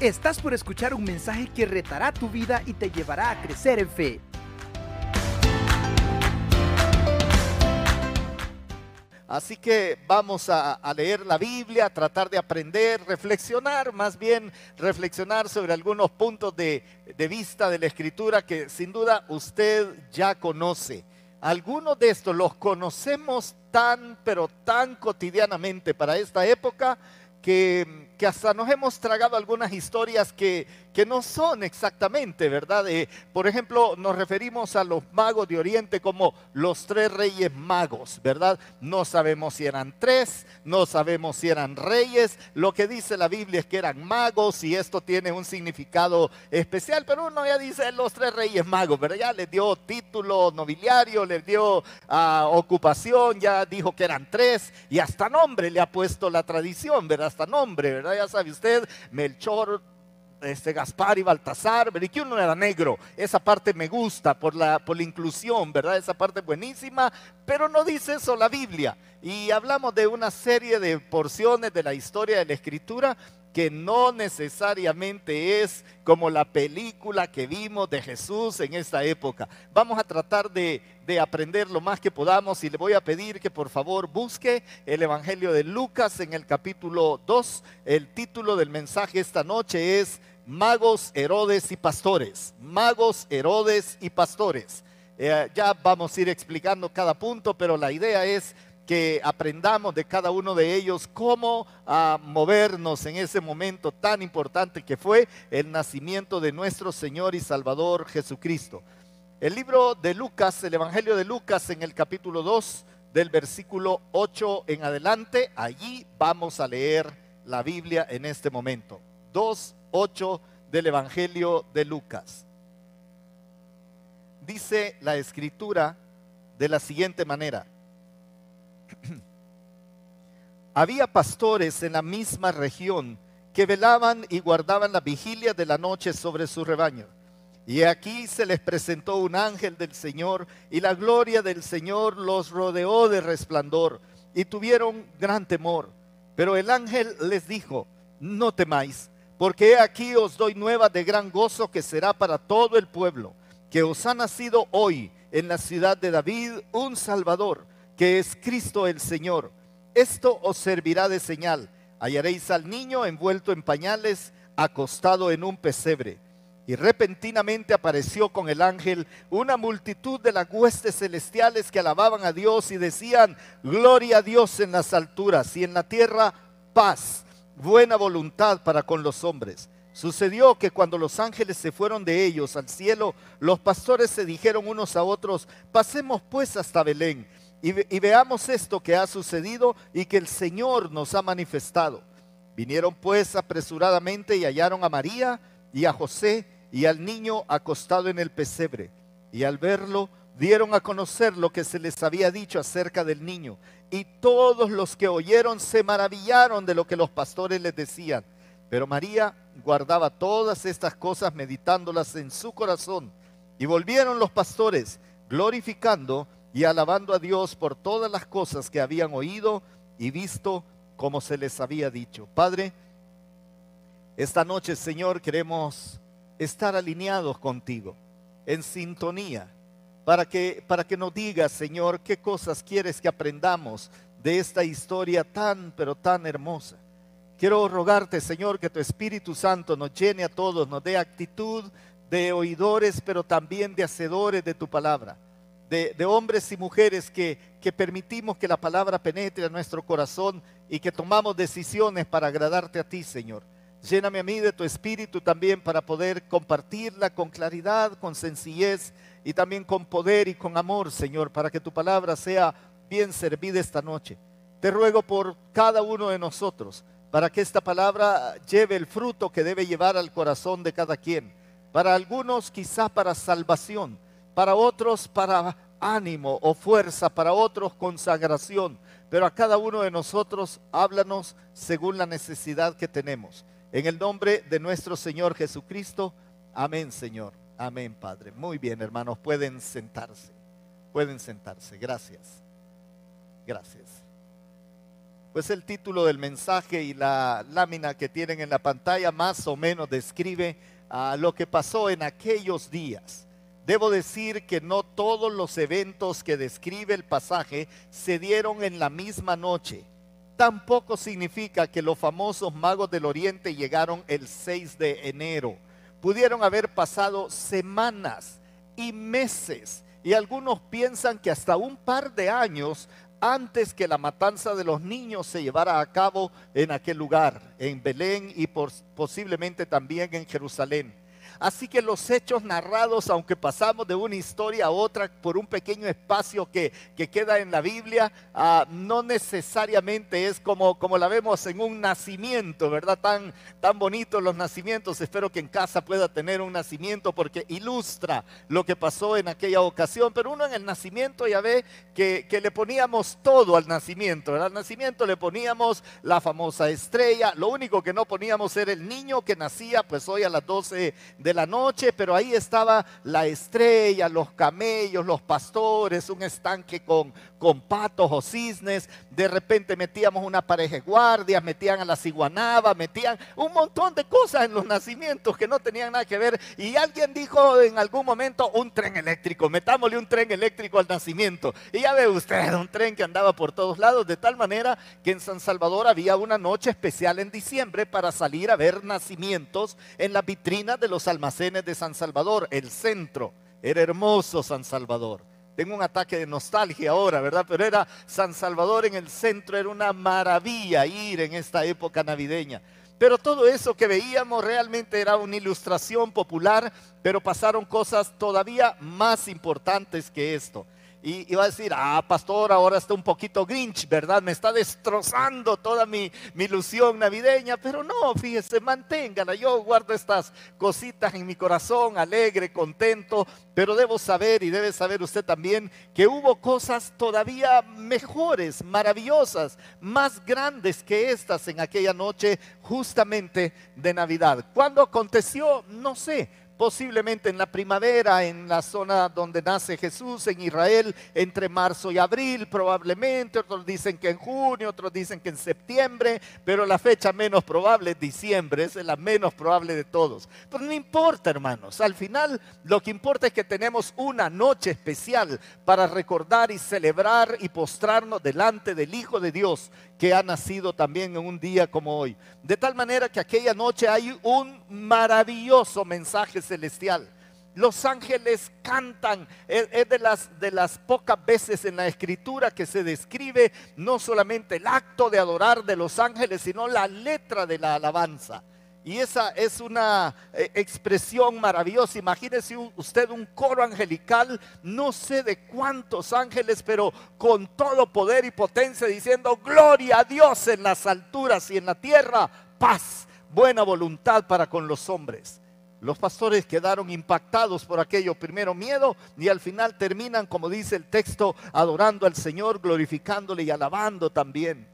Estás por escuchar un mensaje que retará tu vida y te llevará a crecer en fe. Así que vamos a, leer la Biblia, a tratar de aprender, reflexionar, más bien reflexionar sobre algunos puntos de, de vista de la escritura que sin duda usted ya conoce. Algunos de estos los conocemos tan, pero tan cotidianamente para esta época que que hasta nos hemos tragado algunas historias que, que no son exactamente, ¿verdad? por ejemplo, nos referimos a los magos de Oriente como los tres reyes magos, ¿verdad? No sabemos si eran tres, no sabemos si eran reyes. Lo que dice la Biblia es que eran magos y esto tiene un significado especial, pero uno ya dice los tres reyes magos, ¿verdad? Ya les dio título nobiliario, les dio ah, ocupación, ya dijo que eran tres y hasta nombre le ha puesto la tradición, ¿verdad? Hasta nombre, ¿verdad? Ya sabe usted, Melchor, este, Gaspar y Baltasar, que uno era negro. Esa parte me gusta por la, por la inclusión, ¿verdad? Esa parte buenísima, pero no dice eso la Biblia. Y hablamos de una serie de porciones de la historia de la Escritura que no necesariamente es como la película que vimos de Jesús en esta época. Vamos a tratar de, aprender lo más que podamos y le voy a pedir que por favor busque el Evangelio de Lucas en el capítulo 2. El título del mensaje esta noche es Magos, Herodes y Pastores. Magos, Herodes y Pastores. Eh, ya vamos a ir explicando cada punto, pero la idea es que aprendamos de cada uno de ellos cómo ah, movernos en ese momento tan importante que fue el nacimiento de nuestro Señor y Salvador Jesucristo. El libro de Lucas, el Evangelio de Lucas en el capítulo 2 del versículo 8 en adelante, allí vamos a leer la Biblia en este momento. 2, 8 del Evangelio de Lucas. Dice la escritura de la siguiente manera. Había pastores en la misma región que velaban y guardaban la vigilia de la noche sobre su rebaño. Y aquí se les presentó un ángel del Señor y la gloria del Señor los rodeó de resplandor y tuvieron gran temor. Pero el ángel les dijo, no temáis, porque aquí os doy nueva de gran gozo que será para todo el pueblo, que os ha nacido hoy en la ciudad de David un Salvador que es Cristo el Señor. Esto os servirá de señal. Hallaréis al niño envuelto en pañales, acostado en un pesebre. Y repentinamente apareció con el ángel una multitud de las huestes celestiales que alababan a Dios y decían, gloria a Dios en las alturas y en la tierra paz, buena voluntad para con los hombres. Sucedió que cuando los ángeles se fueron de ellos al cielo, los pastores se dijeron unos a otros, pasemos pues hasta Belén y, veamos esto que ha sucedido y que el Señor nos ha manifestado. Vinieron pues apresuradamente y hallaron a María y a José y al niño acostado en el pesebre. Y al verlo, dieron a conocer lo que se les había dicho acerca del niño. Y todos los que oyeron se maravillaron de lo que los pastores les decían. Pero María guardaba todas estas cosas meditándolas en su corazón. Y volvieron los pastores, glorificando y alabando a Dios por todas las cosas que habían oído y visto como se les había dicho. Padre, esta noche, Señor, queremos estar alineados contigo, en sintonía, para que, para que nos digas, Señor, qué cosas quieres que aprendamos de esta historia tan, pero tan hermosa. Quiero rogarte, Señor, que tu Espíritu Santo nos llene a todos, nos dé actitud de oidores, pero también de hacedores de tu palabra de, hombres y mujeres que, permitimos que la palabra penetre a nuestro corazón y que tomamos decisiones para agradarte a ti, Señor. Lléname a mí de tu espíritu también para poder compartirla con claridad, con sencillez y también con poder y con amor, Señor, para que tu palabra sea bien servida esta noche. Te ruego por cada uno de nosotros, para que esta palabra lleve el fruto que debe llevar al corazón de cada quien. Para algunos quizá para salvación, para otros para ánimo o fuerza, para otros consagración, pero a cada uno de nosotros háblanos según la necesidad que tenemos. En el nombre de nuestro Señor Jesucristo, amén Señor, amén Padre. Muy bien hermanos, pueden sentarse, pueden sentarse, gracias, gracias. pues el título del mensaje y la lámina que tienen en la pantalla más o menos describe a lo que pasó en aquellos días. Debo decir que no todos los eventos que describe el pasaje se dieron en la misma noche. Tampoco significa que los famosos magos del Oriente llegaron el 6 de enero. Pudieron haber pasado semanas y meses y algunos piensan que hasta un par de años antes que la matanza de los niños se llevara a cabo en aquel lugar, en Belén y posiblemente también en Jerusalén. Así que los hechos narrados, aunque pasamos de una historia a otra por un pequeño espacio que, queda en la Biblia, ah, no necesariamente es como, como la vemos en un nacimiento, ¿verdad? Tan, tan bonitos los nacimientos. Espero que en casa pueda tener un nacimiento porque ilustra lo que pasó en aquella ocasión. Pero uno en el nacimiento ya ve que, que le poníamos todo al nacimiento, ¿verdad? Al nacimiento le poníamos la famosa estrella. Lo único que no poníamos era el niño que nacía, pues hoy a las 12 de de la noche, pero ahí estaba la estrella, los camellos, los pastores, un estanque con, con patos o cisnes. De repente metíamos una pareja de guardias, metían a la ciguanaba, metían un montón de cosas en los nacimientos que no tenían nada que ver. Y alguien dijo en algún momento un tren eléctrico, metámosle un tren eléctrico al nacimiento. Y ya ve usted, un tren que andaba por todos lados, de tal manera que en San Salvador había una noche especial en diciembre para salir a ver nacimientos en la vitrina de los almacenes de San Salvador, el centro. Era hermoso San Salvador. Tengo un ataque de nostalgia ahora, ¿verdad? Pero era San Salvador en el centro, era una maravilla ir en esta época navideña. Pero todo eso que veíamos realmente era una ilustración popular, pero pasaron cosas todavía más importantes que esto. Y iba a decir, ah, pastor, ahora está un poquito grinch, ¿verdad? Me está destrozando toda mi, ilusión navideña, pero no, fíjese, manténgala. Yo guardo estas cositas en mi corazón, alegre, contento, pero debo saber y debe saber usted también que hubo cosas todavía mejores, maravillosas, más grandes que estas en aquella noche justamente de Navidad. ¿Cuándo aconteció? No sé posiblemente en la primavera, en la zona donde nace Jesús, en Israel, entre marzo y abril, probablemente, otros dicen que en junio, otros dicen que en septiembre, pero la fecha menos probable es diciembre, es la menos probable de todos. Pero no importa, hermanos, al final lo que importa es que tenemos una noche especial para recordar y celebrar y postrarnos delante del Hijo de Dios que ha nacido también en un día como hoy. De tal manera que aquella noche hay un maravilloso mensaje celestial. Los ángeles cantan, es de las, de las pocas veces en la escritura que se describe no solamente el acto de adorar de los ángeles, sino la letra de la alabanza. Y esa es una eh, expresión maravillosa. Imagínese usted un coro angelical, no sé de cuántos ángeles, pero con todo poder y potencia diciendo, gloria a Dios en las alturas y en la tierra, paz, buena voluntad para con los hombres. Los pastores quedaron impactados por aquello, primero miedo y al final terminan, como dice el texto, adorando al Señor, glorificándole y alabando también.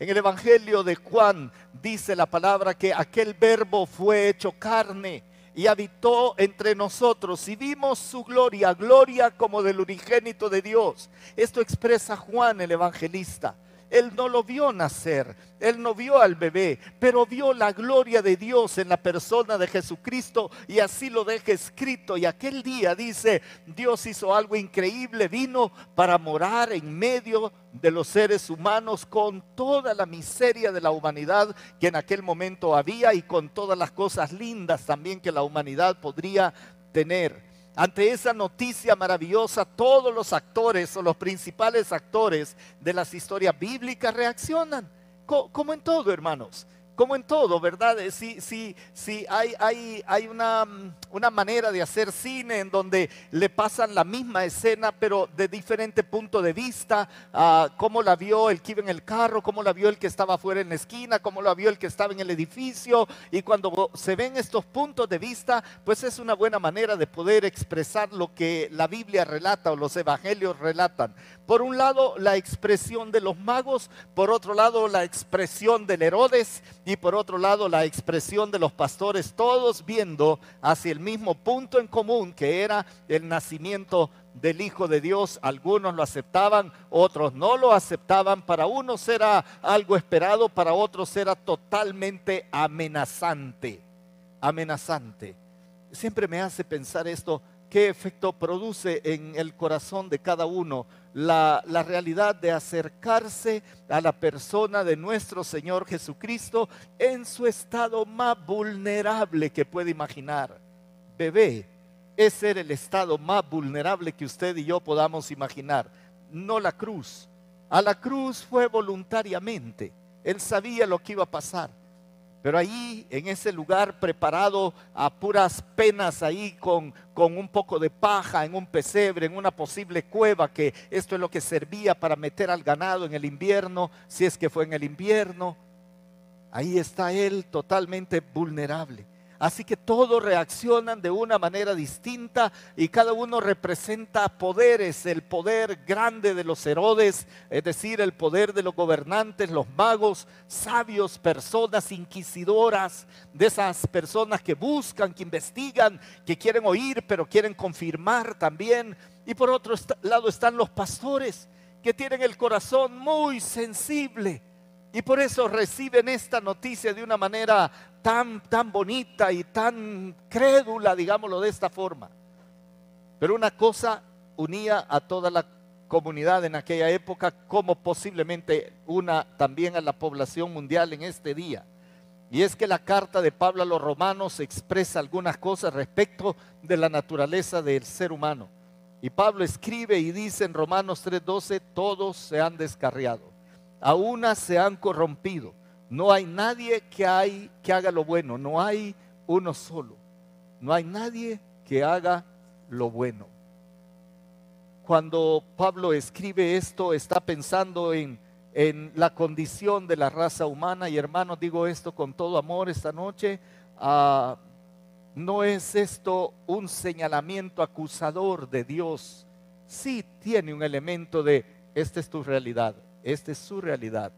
En el Evangelio de Juan dice la palabra que aquel verbo fue hecho carne y habitó entre nosotros y vimos su gloria, gloria como del unigénito de Dios. Esto expresa Juan el evangelista. Él no lo vio nacer, él no vio al bebé, pero vio la gloria de Dios en la persona de Jesucristo y así lo deja escrito. Y aquel día dice, Dios hizo algo increíble, vino para morar en medio de los seres humanos con toda la miseria de la humanidad que en aquel momento había y con todas las cosas lindas también que la humanidad podría tener. Ante esa noticia maravillosa, todos los actores o los principales actores de las historias bíblicas reaccionan, como en todo, hermanos como en todo, ¿verdad? Si, si, si hay, hay, hay una, una, manera de hacer cine en donde le pasan la misma escena, pero de diferente punto de vista, uh, cómo la vio el que iba en el carro, cómo la vio el que estaba fuera en la esquina, cómo la vio el que estaba en el edificio, y cuando se ven estos puntos de vista, pues es una buena manera de poder expresar lo que la Biblia relata o los evangelios relatan. Por un lado, la expresión de los magos, por otro lado, la expresión del Herodes, y por otro lado la expresión de los pastores, todos viendo hacia el mismo punto en común que era el nacimiento del Hijo de Dios. Algunos lo aceptaban, otros no lo aceptaban. Para unos era algo esperado, para otros era totalmente amenazante. Amenazante. Siempre me hace pensar esto, qué efecto produce en el corazón de cada uno la, la, realidad de acercarse a la persona de nuestro Señor Jesucristo en su estado más vulnerable que puede imaginar. Bebé, ese era el estado más vulnerable que usted y yo podamos imaginar, no la cruz. A la cruz fue voluntariamente. Él sabía lo que iba a pasar. Pero ahí, en ese lugar preparado a puras penas, ahí con, con, un poco de paja, en un pesebre, en una posible cueva, que esto es lo que servía para meter al ganado en el invierno, si es que fue en el invierno, ahí está él totalmente vulnerable. Así que todos reaccionan de una manera distinta y cada uno representa poderes, el poder grande de los Herodes, es decir, el poder de los gobernantes, los magos, sabios, personas inquisidoras, de esas personas que buscan, que investigan, que quieren oír, pero quieren confirmar también. Y por otro lado están los pastores, que tienen el corazón muy sensible y por eso reciben esta noticia de una manera tan, tan bonita y tan crédula, digámoslo de esta forma. Pero una cosa unía a toda la comunidad en aquella época, como posiblemente una también a la población mundial en este día. Y es que la carta de Pablo a los romanos expresa algunas cosas respecto de la naturaleza del ser humano. Y Pablo escribe y dice en Romanos 3:12, todos se han descarriado a unas se han corrompido. No hay nadie que, hay, que haga lo bueno, no hay uno solo. No hay nadie que haga lo bueno. Cuando Pablo escribe esto, está pensando en, en la condición de la raza humana. Y hermanos, digo esto con todo amor esta noche. Ah, no es esto un señalamiento acusador de Dios. Sí tiene un elemento de, esta es tu realidad, esta es su realidad.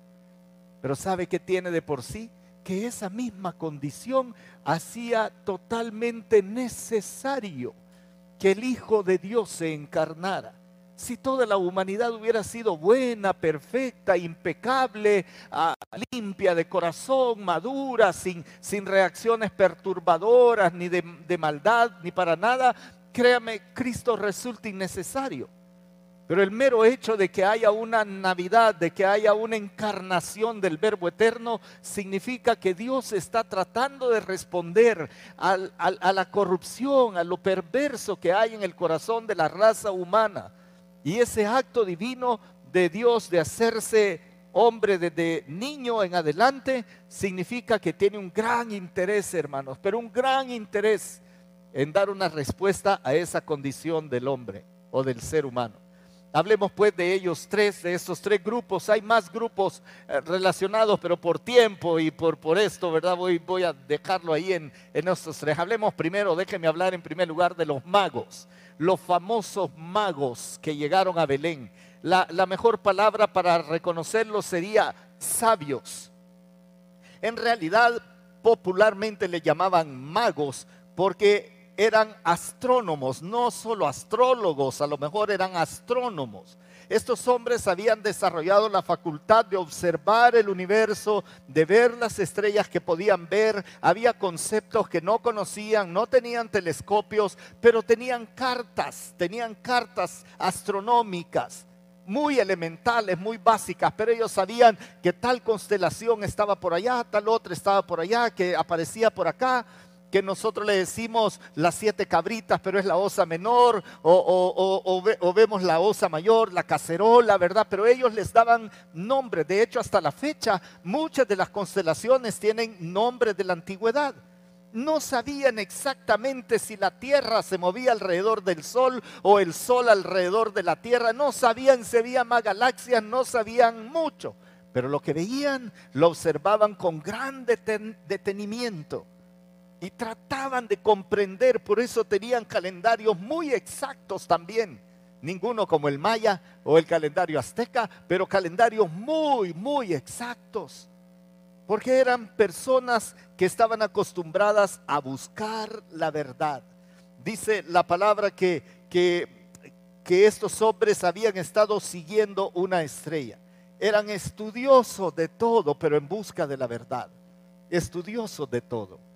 Pero ¿sabe qué tiene de por sí? Que esa misma condición hacía totalmente necesario que el Hijo de Dios se encarnara. Si toda la humanidad hubiera sido buena, perfecta, impecable, ah, limpia de corazón, madura, sin, sin reacciones perturbadoras, ni de, de maldad, ni para nada, créame, Cristo resulta innecesario. Pero el mero hecho de que haya una Navidad, de que haya una encarnación del Verbo Eterno, significa que Dios está tratando de responder a la corrupción, a lo perverso que hay en el corazón de la raza humana. Y ese acto divino de Dios de hacerse hombre desde niño en adelante, significa que tiene un gran interés, hermanos, pero un gran interés en dar una respuesta a esa condición del hombre o del ser humano. Hablemos pues de ellos tres, de estos tres grupos. Hay más grupos eh, relacionados, pero por tiempo y por, por esto, ¿verdad? Voy, voy a dejarlo ahí en, en estos tres. Hablemos primero, déjenme hablar en primer lugar de los magos, los famosos magos que llegaron a Belén. La, la mejor palabra para reconocerlos sería sabios. En realidad, popularmente le llamaban magos porque eran astrónomos, no solo astrólogos, a lo mejor eran astrónomos. Estos hombres habían desarrollado la facultad de observar el universo, de ver las estrellas que podían ver. Había conceptos que no conocían, no tenían telescopios, pero tenían cartas, tenían cartas astronómicas muy elementales, muy básicas, pero ellos sabían que tal constelación estaba por allá, tal otra estaba por allá, que aparecía por acá que nosotros le decimos las siete cabritas, pero es la osa menor, o, vemos la osa mayor, la cacerola, ¿verdad? Pero ellos les daban nombre. De hecho, hasta la fecha, muchas de las constelaciones tienen nombre de la antigüedad. No sabían exactamente si la Tierra se movía alrededor del Sol o el Sol alrededor de la Tierra. No sabían si había más galaxias, no sabían mucho. Pero lo que veían lo observaban con gran detenimiento y trataban de comprender, por eso tenían calendarios muy exactos también. Ninguno como el maya o el calendario azteca, pero calendarios muy, muy exactos. Porque eran personas que estaban acostumbradas a buscar la verdad. Dice la palabra que, que, estos hombres habían estado siguiendo una estrella. Eran estudiosos de todo, pero en busca de la verdad. Estudiosos de todo.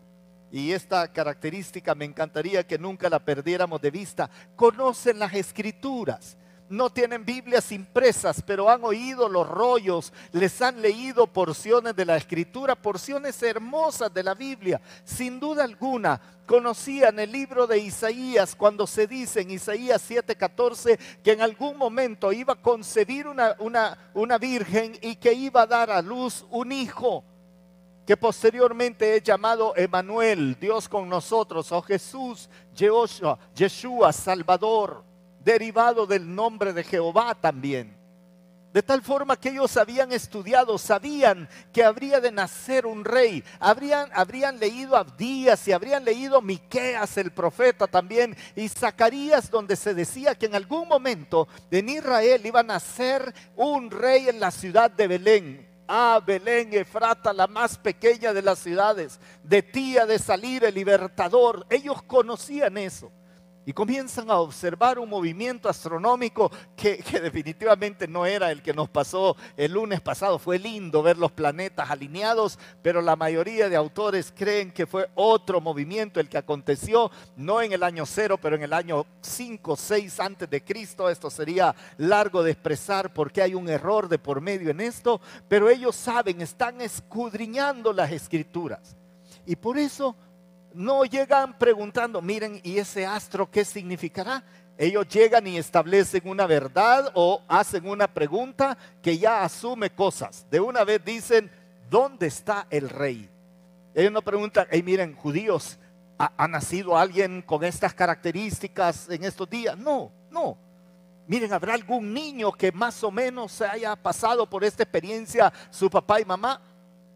Y esta característica me encantaría que nunca la perdiéramos de vista. Conocen las escrituras no tienen Biblias impresas, pero han oído los rollos, les han leído porciones de la escritura, porciones hermosas de la Biblia. Sin duda alguna, conocían el libro de Isaías cuando se dice en Isaías 7:14 que en algún momento iba a concebir una, una, una virgen y que iba a dar a luz un hijo que posteriormente es llamado Emanuel, Dios con nosotros, o Jesús, Yeshua, Yeshua, Salvador derivado del nombre de Jehová también. De tal forma que ellos habían estudiado, sabían que habría de nacer un rey. Habrían, habrían leído Abdías y habrían leído Miqueas, el profeta también, y Zacarías, donde se decía que en algún momento en Israel iba a nacer un rey en la ciudad de Belén. Ah, Belén, Efrata, la más pequeña de las ciudades, de tía de salir el libertador. Ellos conocían eso y comienzan a observar un movimiento astronómico que, definitivamente no era el que nos pasó el lunes pasado. Fue lindo ver los planetas alineados, pero la mayoría de autores creen que fue otro movimiento el que aconteció, no en el año cero, pero en el año 5, 6 antes de Cristo. Esto sería largo de expresar porque hay un error de por medio en esto, pero ellos saben, están escudriñando las escrituras. Y por eso no llegan preguntando, miren, ¿y ese astro qué significará? Ellos llegan y establecen una verdad o hacen una pregunta que ya asume cosas. De una vez dicen, ¿dónde está el rey? Ellos no preguntan, hey, miren, judíos, ¿ha, nacido alguien con estas características en estos días? No, no. Miren, ¿habrá algún niño que más o menos se haya pasado por esta experiencia, su papá y mamá?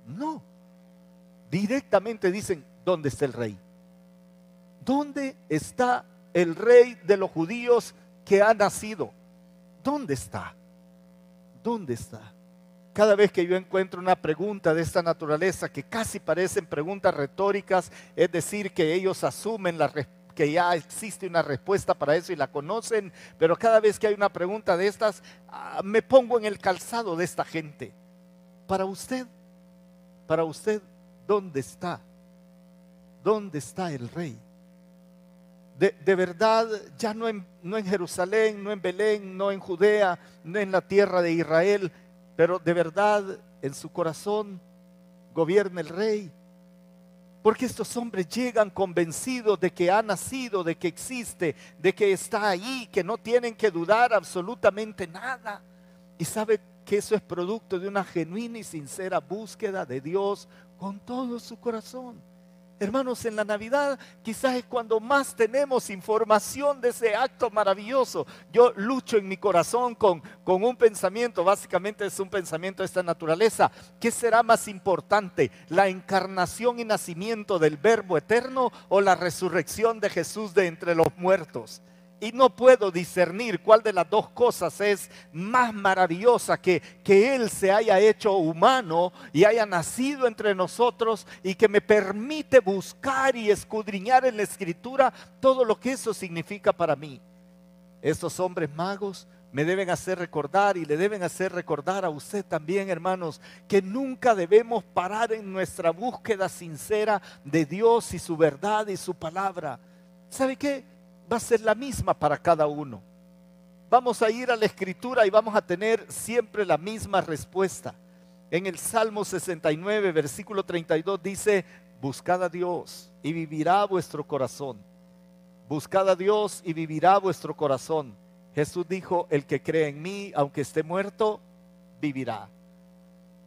No. Directamente dicen, ¿dónde está el rey? ¿Dónde está el rey de los judíos que ha nacido? ¿Dónde está? ¿Dónde está? Cada vez que yo encuentro una pregunta de esta naturaleza que casi parecen preguntas retóricas, es decir, que ellos asumen que ya existe una respuesta para eso y la conocen, pero cada vez que hay una pregunta de estas, ah, me pongo en el calzado de esta gente. Para usted, para usted, ¿dónde está ¿dónde está el rey? De, verdad, ya no en, no en Jerusalén, no en Belén, no en Judea, no en la tierra de Israel, pero de verdad en su corazón gobierna el rey. Porque estos hombres llegan convencidos de que ha nacido, de que existe, de que está ahí, que no tienen que dudar absolutamente nada. Y sabe que eso es producto de una genuina y sincera búsqueda de Dios con todo su corazón. Hermanos, en la Navidad quizás es cuando más tenemos información de ese acto maravilloso. Yo lucho en mi corazón con, con un pensamiento, básicamente es un pensamiento de esta naturaleza. ¿Qué será más importante, la encarnación y nacimiento del Verbo eterno o la resurrección de Jesús de entre los muertos? Y no puedo discernir cuál de las dos cosas es más maravillosa que que Él se haya hecho humano y haya nacido entre nosotros y que me permite buscar y escudriñar en la escritura todo lo que eso significa para mí. Estos hombres magos me deben hacer recordar y le deben hacer recordar a usted también, hermanos, que nunca debemos parar en nuestra búsqueda sincera de Dios y su verdad y su palabra. ¿Sabe qué? Va a ser la misma para cada uno. Vamos a ir a la escritura y vamos a tener siempre la misma respuesta. En el Salmo 69, versículo 32 dice, buscad a Dios y vivirá vuestro corazón. Buscad a Dios y vivirá vuestro corazón. Jesús dijo, el que cree en mí, aunque esté muerto, vivirá.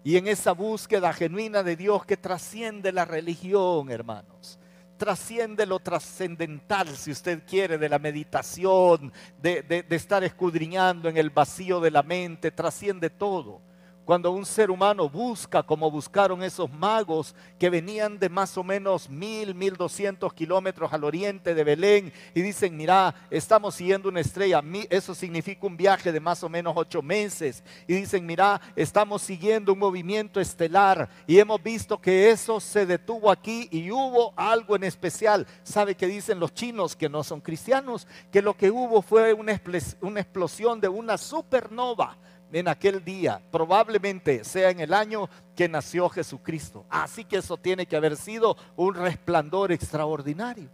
Y en esa búsqueda genuina de Dios que trasciende la religión, hermanos, trasciende lo trascendental, si usted quiere, de la meditación, de, estar escudriñando en el vacío de la mente, trasciende todo cuando un ser humano busca, como buscaron esos magos que venían de más o menos mil, mil doscientos kilómetros al oriente de Belén y dicen, mira, estamos siguiendo una estrella, eso significa un viaje de más o menos ocho meses. Y dicen, mira, estamos siguiendo un movimiento estelar y hemos visto que eso se detuvo aquí y hubo algo en especial. ¿Sabe qué dicen los chinos que no son cristianos? Que lo que hubo fue una explosión de una supernova en aquel día, probablemente sea en el año que nació Jesucristo. Así que eso tiene que haber sido un resplandor extraordinario.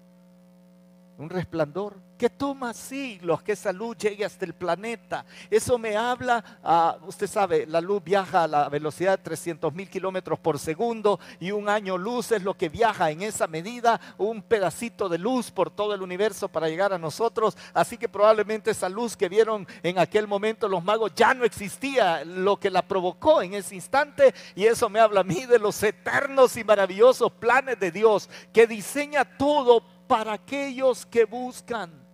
Un resplandor que toma siglos que esa luz llegue hasta el planeta. Eso me habla, a, usted sabe, la luz viaja a la velocidad de 300 mil kilómetros por segundo y un año luz es lo que viaja en esa medida, un pedacito de luz por todo el universo para llegar a nosotros. Así que probablemente esa luz que vieron en aquel momento los magos ya no existía, lo que la provocó en ese instante. Y eso me habla a mí de los eternos y maravillosos planes de Dios que diseña todo para aquellos que buscan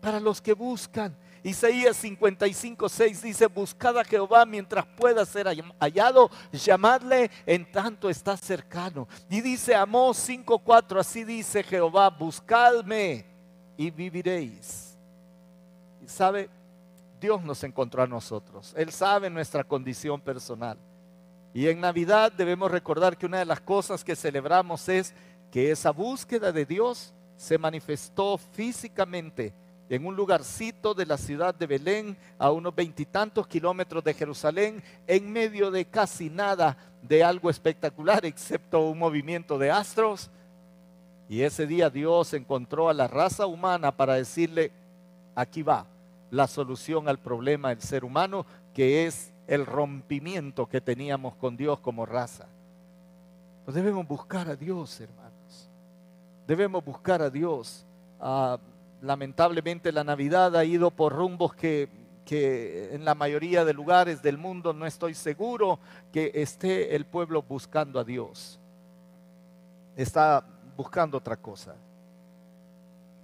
para los que buscan. Isaías 55, 6 dice, buscad a Jehová mientras pueda ser hallado, llamadle en tanto está cercano. Y dice Amós 5, 4, así dice Jehová, buscadme y viviréis. Y sabe, Dios nos encontró a nosotros. Él sabe nuestra condición personal. Y en Navidad debemos recordar que una de las cosas que celebramos es que esa búsqueda de Dios se manifestó físicamente en un lugarcito de la ciudad de Belén, a unos veintitantos kilómetros de Jerusalén, en medio de casi nada de algo espectacular, excepto un movimiento de astros. Y ese día Dios encontró a la raza humana para decirle, aquí va la solución al problema del ser humano, que es el rompimiento que teníamos con Dios como raza. Pues debemos buscar a Dios, hermanos. Debemos buscar a Dios. Ah, lamentablemente la Navidad ha ido por rumbos que, en la mayoría de lugares del mundo no estoy seguro que esté el pueblo buscando a Dios. Está buscando otra cosa.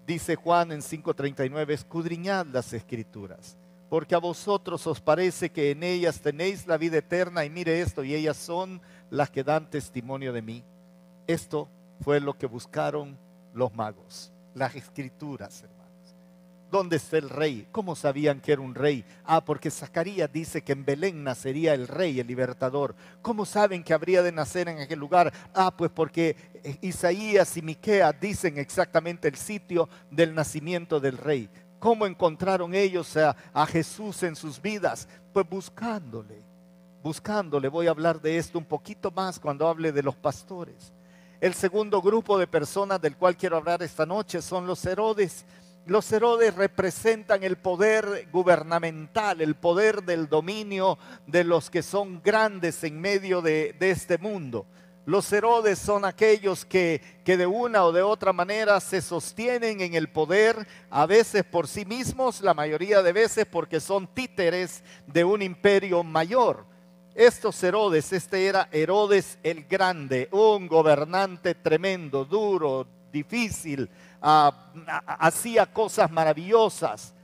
Dice Juan en 5:39, escudriñad las escrituras, porque a vosotros os parece que en ellas tenéis la vida eterna y mire esto, y ellas son las que dan testimonio de mí. Esto fue lo que buscaron los magos las escrituras, hermanos. ¿Dónde está el rey? ¿Cómo sabían que era un rey? Ah, porque Zacarías dice que en Belén nacería el rey, el libertador. ¿Cómo saben que habría de nacer en aquel lugar? Ah, pues porque Isaías y Miqueas dicen exactamente el sitio del nacimiento del rey. ¿Cómo encontraron ellos a, a Jesús en sus vidas? Pues buscándole, buscándole. Voy a hablar de esto un poquito más cuando hable de los pastores. El segundo grupo de personas del cual quiero hablar esta noche son los Herodes. Los Herodes representan el poder gubernamental, el poder del dominio de los que son grandes en medio de, este mundo. Los Herodes son aquellos que, que, de una o de otra manera se sostienen en el poder, a veces por sí mismos, la mayoría de veces porque son títeres de un imperio mayor. Estos Herodes, este era Herodes el Grande, un gobernante tremendo, duro, difícil, ah, hacía cosas maravillosas.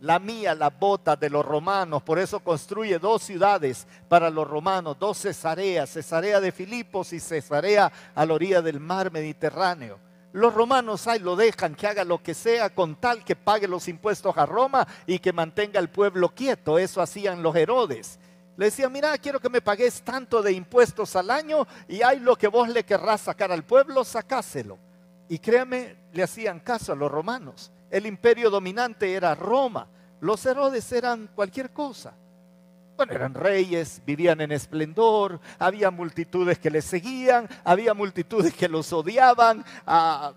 La mía, la bota de los romanos, por eso construye dos ciudades para los romanos, dos Cesareas, Cesarea de Filipos y Cesarea a la orilla del mar Mediterráneo. Los romanos ahí lo dejan que haga lo que sea con tal que pague los impuestos a Roma y que mantenga el pueblo quieto. Eso hacían los Herodes. Le decía, mira, quiero que me pagues tanto de impuestos al año y hay lo que vos le querrás sacar al pueblo, sacáselo. Y créame, le hacían caso a los romanos. El imperio dominante era Roma. Los Herodes eran cualquier cosa. Bueno, eran reyes, vivían en esplendor, había multitudes que les seguían, había multitudes que los odiaban. Ah,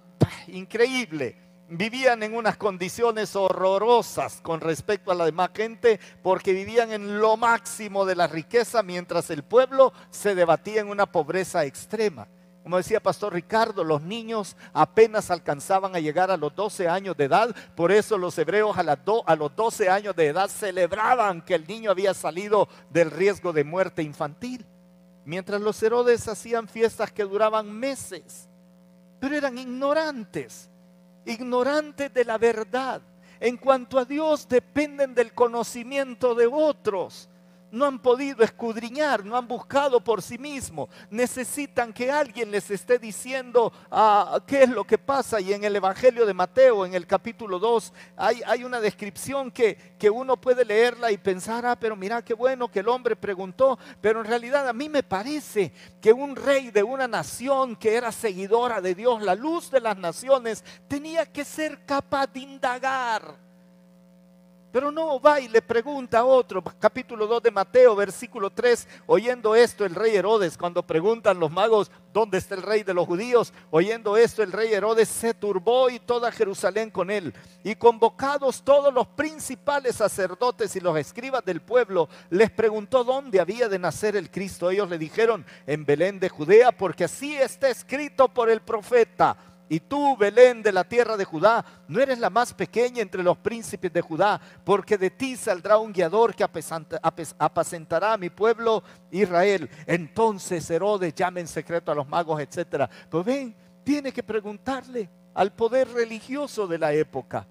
increíble vivían en unas condiciones horrorosas con respecto a la demás gente porque vivían en lo máximo de la riqueza mientras el pueblo se debatía en una pobreza extrema. Como decía Pastor Ricardo, los niños apenas alcanzaban a llegar a los 12 años de edad, por eso los hebreos a, a los 12 años de edad celebraban que el niño había salido del riesgo de muerte infantil, mientras los Herodes hacían fiestas que duraban meses, pero eran ignorantes ignorantes de la verdad. En cuanto a Dios, dependen del conocimiento de otros. No han podido escudriñar, no han buscado por sí mismos. Necesitan que alguien les esté diciendo ah, qué es lo que pasa. Y en el Evangelio de Mateo, en el capítulo 2, hay, hay una descripción que, que, uno puede leerla y pensar, ah, pero mira qué bueno que el hombre preguntó. Pero en realidad a mí me parece que un rey de una nación que era seguidora de Dios, la luz de las naciones, tenía que ser capaz de indagar pero no va y le pregunta a otro, capítulo 2 de Mateo, versículo 3, oyendo esto el rey Herodes, cuando preguntan los magos, ¿dónde está el rey de los judíos? Oyendo esto el rey Herodes se turbó y toda Jerusalén con él. Y convocados todos los principales sacerdotes y los escribas del pueblo, les preguntó dónde había de nacer el Cristo. Ellos le dijeron, en Belén de Judea, porque así está escrito por el profeta. Y tú, Belén de la tierra de Judá, no eres la más pequeña entre los príncipes de Judá, porque de ti saldrá un guiador que apacentará a mi pueblo Israel. Entonces Herodes llama en secreto a los magos, etc. Pues ven, tiene que preguntarle al poder religioso de la época.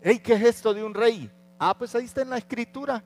¿qué es esto de un rey? Ah, pues ahí está en la escritura.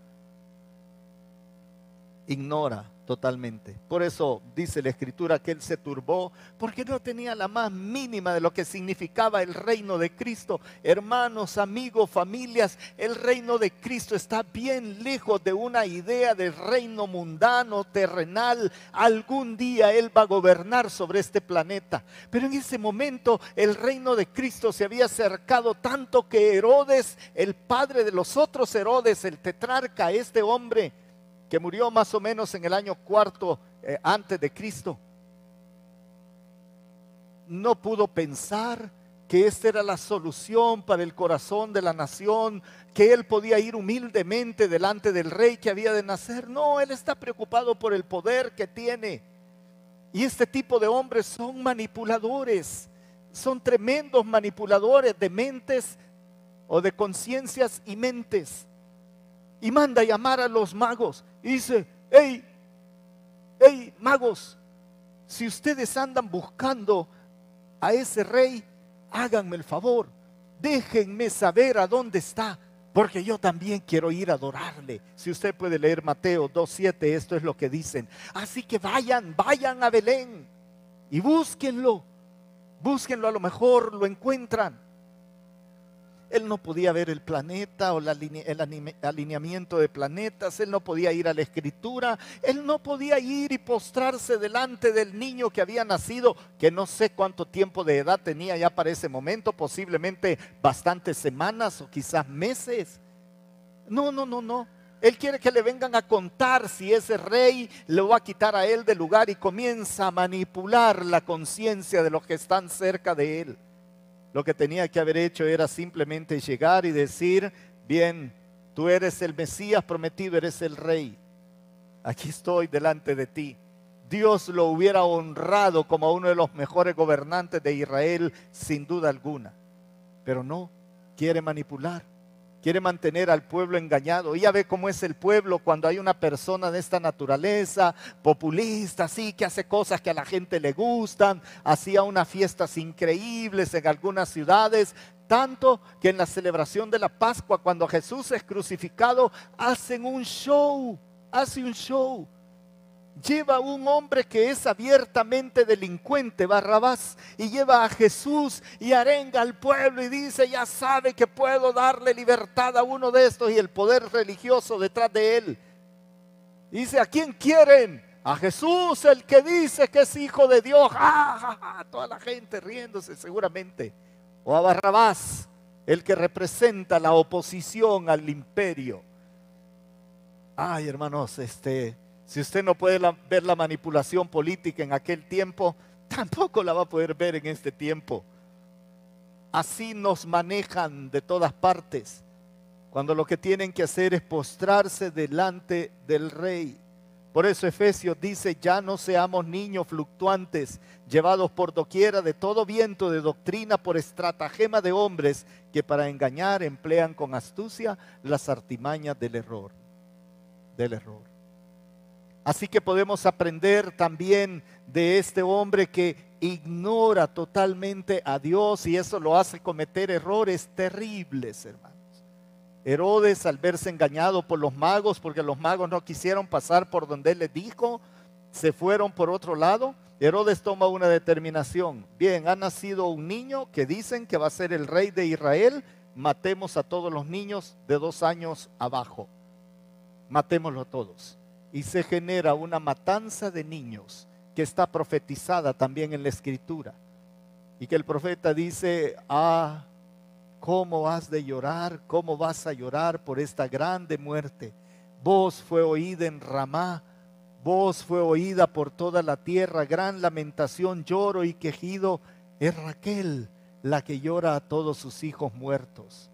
Ignora totalmente. Por eso dice la escritura que él se turbó porque no tenía la más mínima de lo que significaba el reino de Cristo. Hermanos, amigos, familias, el reino de Cristo está bien lejos de una idea de reino mundano, terrenal. Algún día él va a gobernar sobre este planeta. Pero en ese momento el reino de Cristo se había acercado tanto que Herodes, el padre de los otros Herodes, el tetrarca, este hombre, que murió más o menos en el año cuarto eh, antes de Cristo, no pudo pensar que esta era la solución para el corazón de la nación, que él podía ir humildemente delante del rey que había de nacer. No, él está preocupado por el poder que tiene. Y este tipo de hombres son manipuladores, son tremendos manipuladores de mentes o de conciencias y mentes y manda llamar a los magos y dice, hey, hey, magos, si ustedes andan buscando a ese rey, háganme el favor, déjenme saber a dónde está, porque yo también quiero ir a adorarle. Si usted puede leer Mateo 2.7, esto es lo que dicen. Así que vayan, vayan a Belén y búsquenlo, búsquenlo, a lo mejor lo encuentran. Él no podía ver el planeta o el alineamiento de planetas, él no podía ir a la escritura, él no podía ir y postrarse delante del niño que había nacido, que no sé cuánto tiempo de edad tenía ya para ese momento, posiblemente bastantes semanas o quizás meses. No, no, no, no. Él quiere que le vengan a contar si ese rey lo va a quitar a él del lugar y comienza a manipular la conciencia de los que están cerca de él. Lo que tenía que haber hecho era simplemente llegar y decir, bien, tú eres el Mesías prometido, eres el rey. Aquí estoy delante de ti. Dios lo hubiera honrado como uno de los mejores gobernantes de Israel, sin duda alguna. Pero no, quiere manipular quiere mantener al pueblo engañado. Y ya ve cómo es el pueblo cuando hay una persona de esta naturaleza, populista, así, que hace cosas que a la gente le gustan, hacía unas fiestas increíbles en algunas ciudades, tanto que en la celebración de la Pascua, cuando Jesús es crucificado, hacen un show, hace un show lleva un hombre que es abiertamente delincuente, Barrabás, y lleva a Jesús y arenga al pueblo y dice, ya sabe que puedo darle libertad a uno de estos y el poder religioso detrás de él. Dice, ¿a quién quieren? A Jesús, el que dice que es hijo de Dios. Toda la gente riéndose seguramente. O a Barrabás, el que representa la oposición al imperio. Ay, hermanos, este si usted no puede ver la manipulación política en aquel tiempo, tampoco la va a poder ver en este tiempo. Así nos manejan de todas partes, cuando lo que tienen que hacer es postrarse delante del rey. Por eso Efesios dice, ya no seamos niños fluctuantes, llevados por doquiera de todo viento de doctrina por estratagema de hombres que para engañar emplean con astucia las artimañas del error, del error. Así que podemos aprender también de este hombre que ignora totalmente a Dios y eso lo hace cometer errores terribles, hermanos. Herodes, al verse engañado por los magos, porque los magos no quisieron pasar por donde él les dijo, se fueron por otro lado. Herodes toma una determinación. Bien, ha nacido un niño que dicen que va a ser el rey de Israel. Matemos a todos los niños de dos años abajo. Matémoslo todos. Y se genera una matanza de niños que está profetizada también en la escritura. Y que el profeta dice, ah, ¿Cómo has de llorar? ¿Cómo vas a llorar por esta grande muerte? Voz fue oída en Ramá, voz fue oída por toda la tierra, gran lamentación, lloro y quejido. Es Raquel la que llora a todos sus hijos muertos.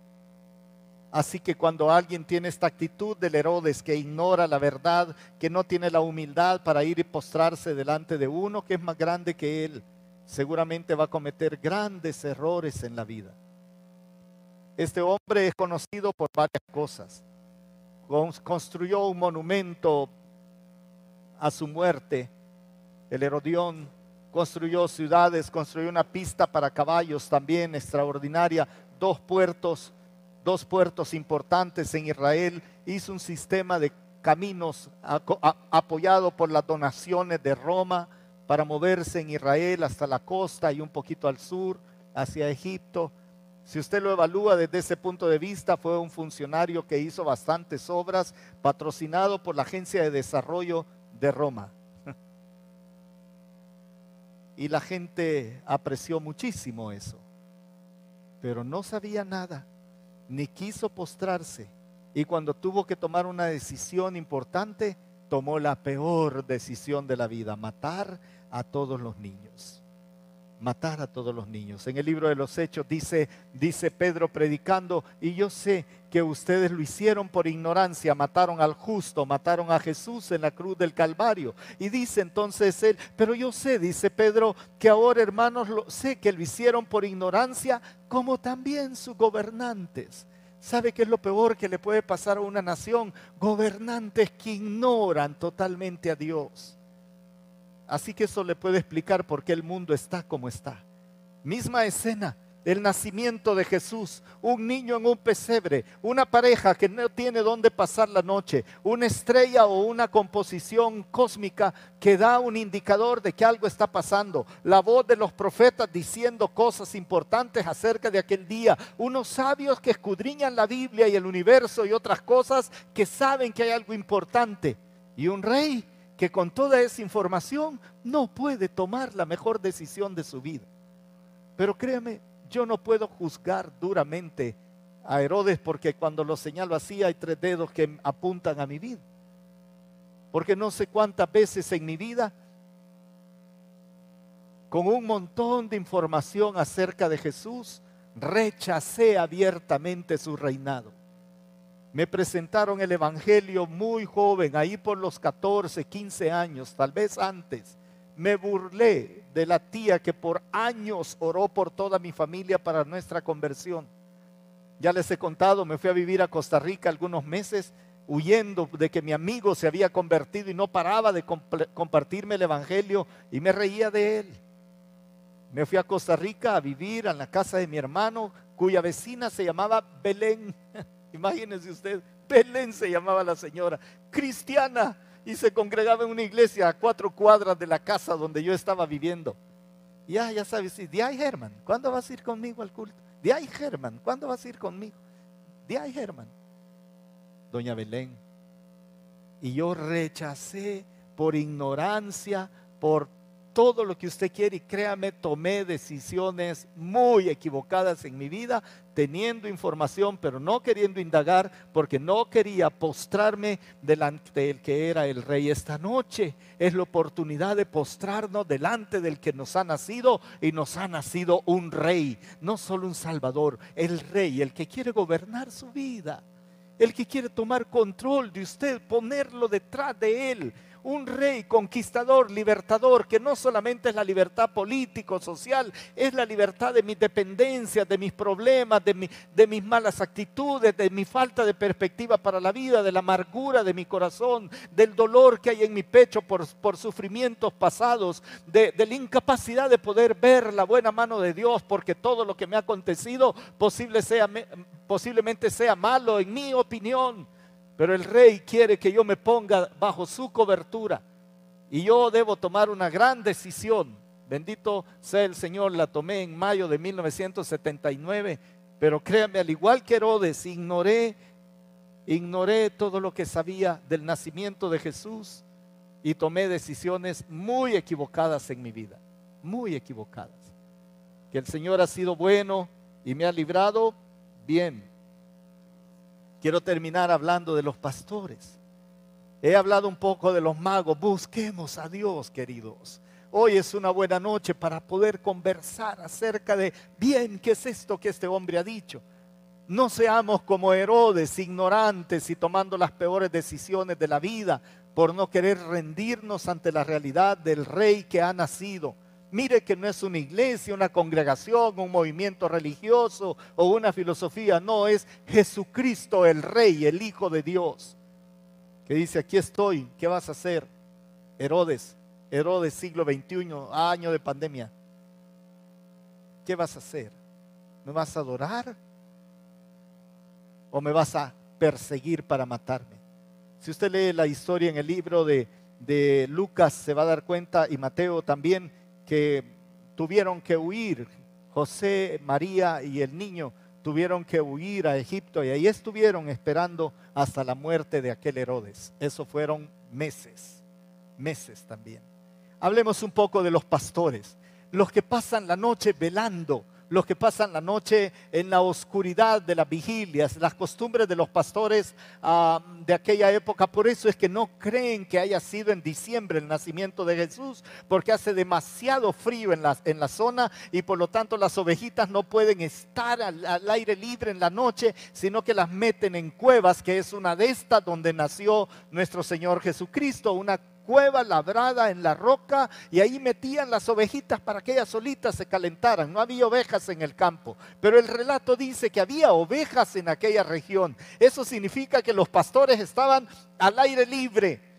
Así que cuando alguien tiene esta actitud del Herodes que ignora la verdad, que no tiene la humildad para ir y postrarse delante de uno que es más grande que él, seguramente va a cometer grandes errores en la vida. Este hombre es conocido por varias cosas. Construyó un monumento a su muerte. El Herodión construyó ciudades, construyó una pista para caballos también extraordinaria, dos puertos, dos puertos importantes en Israel. Hizo un sistema de caminos apoyado por las donaciones de Roma para moverse en Israel hasta la costa y un poquito al sur, hacia Egipto. Si usted lo evalúa desde ese punto de vista, fue un funcionario que hizo bastantes obras, patrocinado por la Agencia de Desarrollo de Roma. Y la gente apreció muchísimo eso. Pero no sabía nada, ni quiso postrarse. Y cuando tuvo que tomar una decisión importante, tomó la peor decisión de la vida, matar a todos los niños matar a todos los niños. En el libro de los Hechos dice, dice Pedro predicando, y yo sé que ustedes lo hicieron por ignorancia, mataron al justo, mataron a Jesús en la cruz del Calvario. Y dice entonces él, pero yo sé, dice Pedro, que ahora hermanos, lo, sé que lo hicieron por ignorancia, como también sus gobernantes. ¿Sabe qué es lo peor que le puede pasar a una nación? Gobernantes que ignoran totalmente a Dios Así que eso le puede explicar por qué el mundo está como está. Misma escena, el nacimiento de Jesús, un niño en un pesebre, una pareja que no tiene dónde pasar la noche, una estrella o una composición cósmica que da un indicador de que algo está pasando, la voz de los profetas diciendo cosas importantes acerca de aquel día, unos sabios que escudriñan la Biblia y el universo y otras cosas que saben que hay algo importante, y un rey que con toda esa información no puede tomar la mejor decisión de su vida. Pero créame, yo no puedo juzgar duramente a Herodes porque cuando lo señalo así hay tres dedos que apuntan a mi vida. Porque no sé cuántas veces en mi vida, con un montón de información acerca de Jesús, rechacé abiertamente su reinado. Me presentaron el Evangelio muy joven, ahí por los 14, 15 años, tal vez antes. Me burlé de la tía que por años oró por toda mi familia para nuestra conversión. Ya les he contado, me fui a vivir a Costa Rica algunos meses huyendo de que mi amigo se había convertido y no paraba de compartirme el Evangelio y me reía de él. Me fui a Costa Rica a vivir en la casa de mi hermano, cuya vecina se llamaba Belén. Imagínense usted, Belén se llamaba la señora, cristiana, y se congregaba en una iglesia a cuatro cuadras de la casa donde yo estaba viviendo. Ya, ya sabes, sí, de ahí Germán, ¿cuándo vas a ir conmigo al culto? De ahí Germán, ¿cuándo vas a ir conmigo? De ahí Germán. Doña Belén. Y yo rechacé por ignorancia, por todo lo que usted quiere y créame, tomé decisiones muy equivocadas en mi vida, teniendo información, pero no queriendo indagar, porque no quería postrarme delante del que era el rey. Esta noche es la oportunidad de postrarnos delante del que nos ha nacido y nos ha nacido un rey, no solo un salvador, el rey, el que quiere gobernar su vida el que quiere tomar control de usted, ponerlo detrás de él, un rey conquistador, libertador, que no solamente es la libertad político, social, es la libertad de mis dependencias, de mis problemas, de, mis malas actitudes, de mi falta de perspectiva para la vida, de la amargura de mi corazón, del dolor que hay en mi pecho por, sufrimientos pasados, de, la incapacidad de poder ver la buena mano de Dios, porque todo lo que me ha acontecido posible posiblemente sea malo en mi opinión pero el rey quiere que yo me ponga bajo su cobertura. Y yo debo tomar una gran decisión. Bendito sea el Señor, la tomé en mayo de 1979. Pero créame, al igual que Herodes, ignoré, ignoré todo lo que sabía del nacimiento de Jesús y tomé decisiones muy equivocadas en mi vida. Muy equivocadas. Que el Señor ha sido bueno y me ha librado bien Quiero terminar hablando de los pastores. He hablado un poco de los magos. Busquemos a Dios, queridos. Hoy es una buena noche para poder conversar acerca de, bien, ¿qué es esto que este hombre ha dicho? No seamos como Herodes, ignorantes y tomando las peores decisiones de la vida por no querer rendirnos ante la realidad del rey que ha nacido Mire que no es una iglesia, una congregación, un movimiento religioso o una filosofía, no, es Jesucristo el Rey, el Hijo de Dios, que dice, aquí estoy, ¿qué vas a hacer? Herodes, Herodes siglo XXI, año de pandemia. ¿Qué vas a hacer? ¿Me vas a adorar? ¿O me vas a perseguir para matarme? Si usted lee la historia en el libro de, de Lucas, se va a dar cuenta, y Mateo también, que tuvieron que huir, José, María y el niño tuvieron que huir a Egipto y ahí estuvieron esperando hasta la muerte de aquel Herodes. Eso fueron meses, meses también. Hablemos un poco de los pastores, los que pasan la noche velando los que pasan la noche en la oscuridad de las vigilias, las costumbres de los pastores ah, de aquella época. Por eso es que no creen que haya sido en diciembre el nacimiento de Jesús, porque hace demasiado frío en la, en la zona y por lo tanto las ovejitas no pueden estar al, al aire libre en la noche, sino que las meten en cuevas, que es una de estas donde nació nuestro Señor Jesucristo, una cueva labrada en la roca y ahí metían las ovejitas para que ellas solitas se calentaran. No había ovejas en el campo, pero el relato dice que había ovejas en aquella región. Eso significa que los pastores estaban al aire libre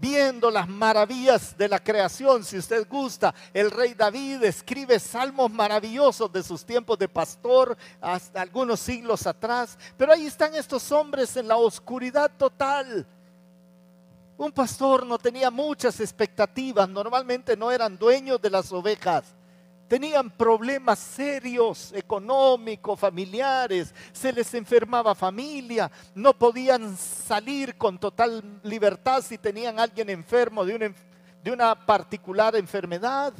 viendo las maravillas de la creación. Si usted gusta, el rey David escribe salmos maravillosos de sus tiempos de pastor hasta algunos siglos atrás. Pero ahí están estos hombres en la oscuridad total un pastor no tenía muchas expectativas, normalmente no eran dueños de las ovejas. Tenían problemas serios, económicos, familiares, se les enfermaba familia, no podían salir con total libertad si tenían alguien enfermo de una, de una particular enfermedad.